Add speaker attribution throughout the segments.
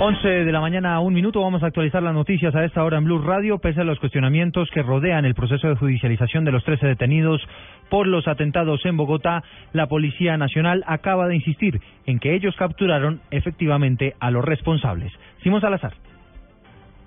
Speaker 1: 11 de la mañana, un minuto, vamos a actualizar las noticias a esta hora en Blue Radio, pese a los cuestionamientos que rodean el proceso de judicialización de los 13 detenidos por los atentados en Bogotá, la Policía Nacional acaba de insistir en que ellos capturaron efectivamente a los responsables. Simón Salazar.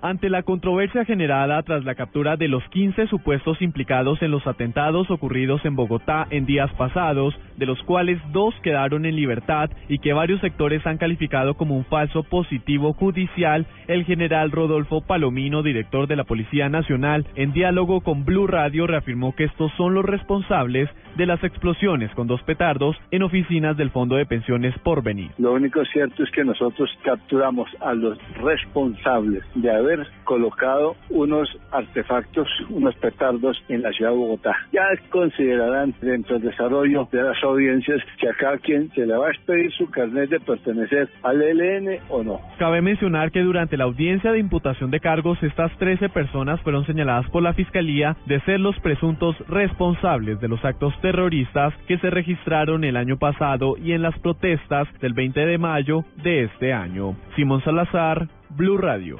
Speaker 2: Ante la controversia generada tras la captura de los 15 supuestos implicados en los atentados ocurridos en Bogotá en días pasados, de los cuales dos quedaron en libertad y que varios sectores han calificado como un falso positivo judicial, el general Rodolfo Palomino, director de la Policía Nacional, en diálogo con Blue Radio reafirmó que estos son los responsables de las explosiones con dos petardos en oficinas del Fondo de Pensiones Porvenir.
Speaker 3: Lo único cierto es que nosotros capturamos a los responsables de haber colocado unos artefactos, unos petardos en la ciudad de Bogotá. Ya considerarán dentro del desarrollo de las audiencias que a cada quien se le va a expedir su carnet de pertenecer al ELN o no.
Speaker 2: Cabe mencionar que durante la audiencia de imputación de cargos, estas 13 personas fueron señaladas por la Fiscalía de ser los presuntos responsables de los actos terroristas que se registraron el año pasado y en las protestas del 20 de mayo de este año. Simón Salazar, Blue Radio.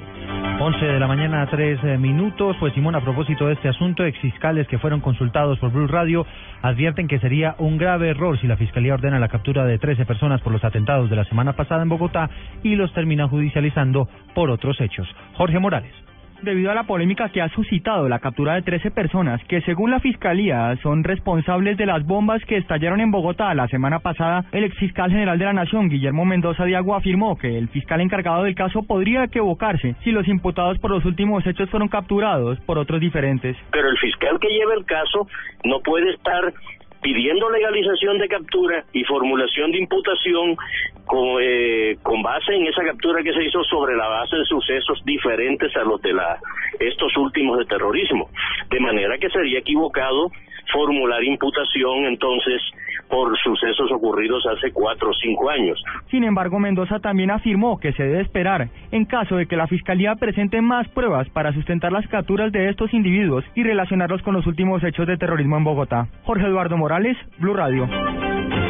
Speaker 1: 11 de la mañana, 3 eh, minutos. Pues Simón, a propósito de este asunto, exfiscales que fueron consultados por Blue Radio advierten que sería un grave error si la Fiscalía ordena la captura de 13 personas por los atentados de la semana pasada en Bogotá y los termina judicializando por otros hechos. Jorge Morales
Speaker 4: debido a la polémica que ha suscitado la captura de 13 personas que según la Fiscalía son responsables de las bombas que estallaron en Bogotá la semana pasada, el exfiscal general de la Nación, Guillermo Mendoza Diago, afirmó que el fiscal encargado del caso podría equivocarse si los imputados por los últimos hechos fueron capturados por otros diferentes.
Speaker 5: Pero el fiscal que lleva el caso no puede estar pidiendo legalización de captura y formulación de imputación con, eh, con base en esa captura que se hizo sobre la base de sucesos diferentes a los de la estos últimos de terrorismo. De manera que sería equivocado formular imputación entonces por sucesos ocurridos hace cuatro o cinco años.
Speaker 4: Sin embargo, Mendoza también afirmó que se debe esperar en caso de que la Fiscalía presente más pruebas para sustentar las capturas de estos individuos y relacionarlos con los últimos hechos de terrorismo en Bogotá. Jorge Eduardo Morales, Blue Radio.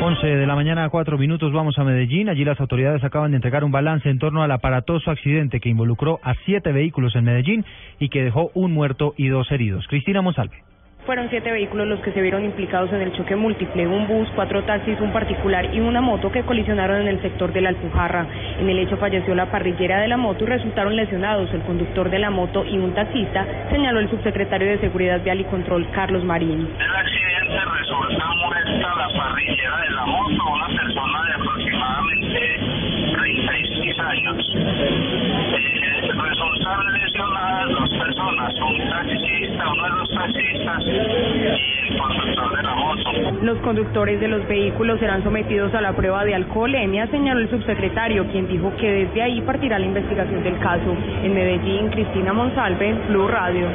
Speaker 1: 11 de la mañana, cuatro minutos, vamos a Medellín. Allí las autoridades acaban de entregar un balance en torno al aparatoso accidente que involucró a siete vehículos en Medellín y que dejó un muerto y dos heridos. Cristina Monsalve.
Speaker 6: Fueron siete vehículos los que se vieron implicados en el choque múltiple, un bus, cuatro taxis, un particular y una moto que colisionaron en el sector de la Alpujarra. En el hecho falleció la parrillera de la moto y resultaron lesionados el conductor de la moto y un taxista, señaló el subsecretario de Seguridad Vial y Control, Carlos Marín.
Speaker 7: El accidente resulta muerta la parrillera de la moto,
Speaker 6: los conductores de los vehículos serán sometidos a la prueba de alcoholemia, señaló el subsecretario, quien dijo que desde ahí partirá la investigación del caso. En Medellín, Cristina Monsalve, Blue Radio.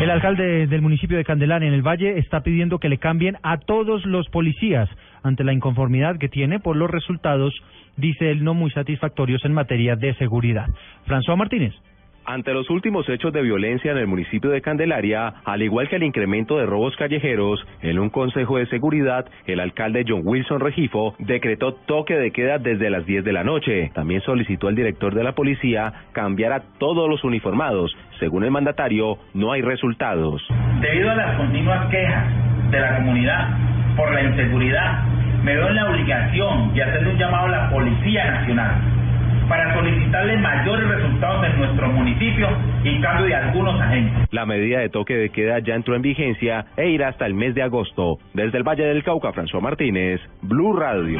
Speaker 1: El alcalde del municipio de Candelaria, en el Valle, está pidiendo que le cambien a todos los policías ante la inconformidad que tiene por los resultados, dice él, no muy satisfactorios en materia de seguridad. François Martínez.
Speaker 8: Ante los últimos hechos de violencia en el municipio de Candelaria, al igual que el incremento de robos callejeros, en un consejo de seguridad, el alcalde John Wilson Regifo decretó toque de queda desde las 10 de la noche. También solicitó al director de la policía cambiar a todos los uniformados. Según el mandatario, no hay resultados.
Speaker 9: Debido a las continuas quejas de la comunidad por la inseguridad, me veo en la obligación de hacer un llamado a la Policía Nacional para solicitarle mayores resultados en nuestro municipio y cambio de algunos agentes.
Speaker 8: La medida de toque de queda ya entró en vigencia e irá hasta el mes de agosto. Desde el Valle del Cauca, François Martínez, Blue Radio.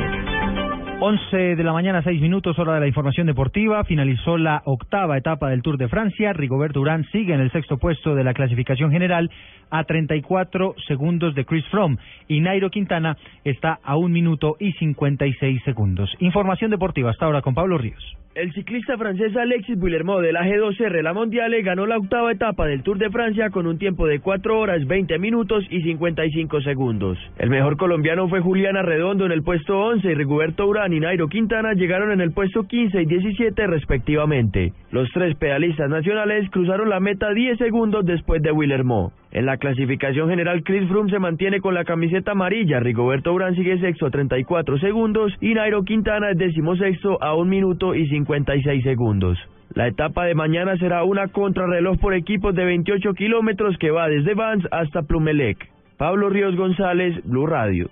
Speaker 1: 11 de la mañana, 6 minutos, hora de la información deportiva. Finalizó la octava etapa del Tour de Francia. Rigoberto Urán sigue en el sexto puesto de la clasificación general a 34 segundos de Chris Froome. Y Nairo Quintana está a un minuto y 56 segundos. Información deportiva hasta ahora con Pablo Ríos.
Speaker 10: El ciclista francés Alexis Guillermo de la G2R La Mondiale ganó la octava etapa del Tour de Francia con un tiempo de 4 horas 20 minutos y 55 segundos. El mejor colombiano fue Juliana Redondo en el puesto 11 y Rigoberto Urán y Nairo Quintana llegaron en el puesto 15 y 17 respectivamente. Los tres pedalistas nacionales cruzaron la meta 10 segundos después de Guillermo. En la clasificación general, Chris Froome se mantiene con la camiseta amarilla, Rigoberto Urán sigue sexto a 34 segundos y Nairo Quintana es decimosexto a 1 minuto y 56 segundos. La etapa de mañana será una contrarreloj por equipos de 28 kilómetros que va desde Vans hasta Plumelec. Pablo Ríos González, Blue Radio.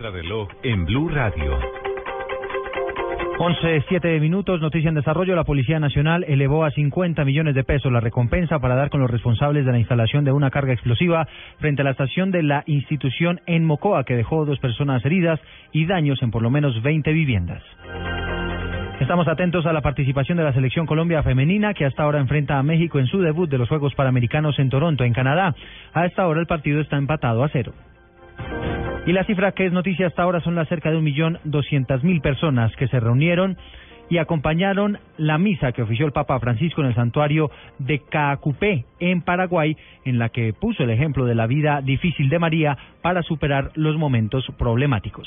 Speaker 11: Contrarreloj en Blue Radio.
Speaker 1: 11, 7 minutos, noticia en desarrollo. La Policía Nacional elevó a 50 millones de pesos la recompensa para dar con los responsables de la instalación de una carga explosiva frente a la estación de la institución en Mocoa, que dejó dos personas heridas y daños en por lo menos 20 viviendas. Estamos atentos a la participación de la selección Colombia femenina que hasta ahora enfrenta a México en su debut de los Juegos Panamericanos en Toronto, en Canadá. A esta hora el partido está empatado a cero. Y la cifra que es noticia hasta ahora son las cerca de un millón doscientas mil personas que se reunieron y acompañaron la misa que ofició el Papa Francisco en el santuario de Caacupé, en Paraguay, en la que puso el ejemplo de la vida difícil de María para superar los momentos problemáticos.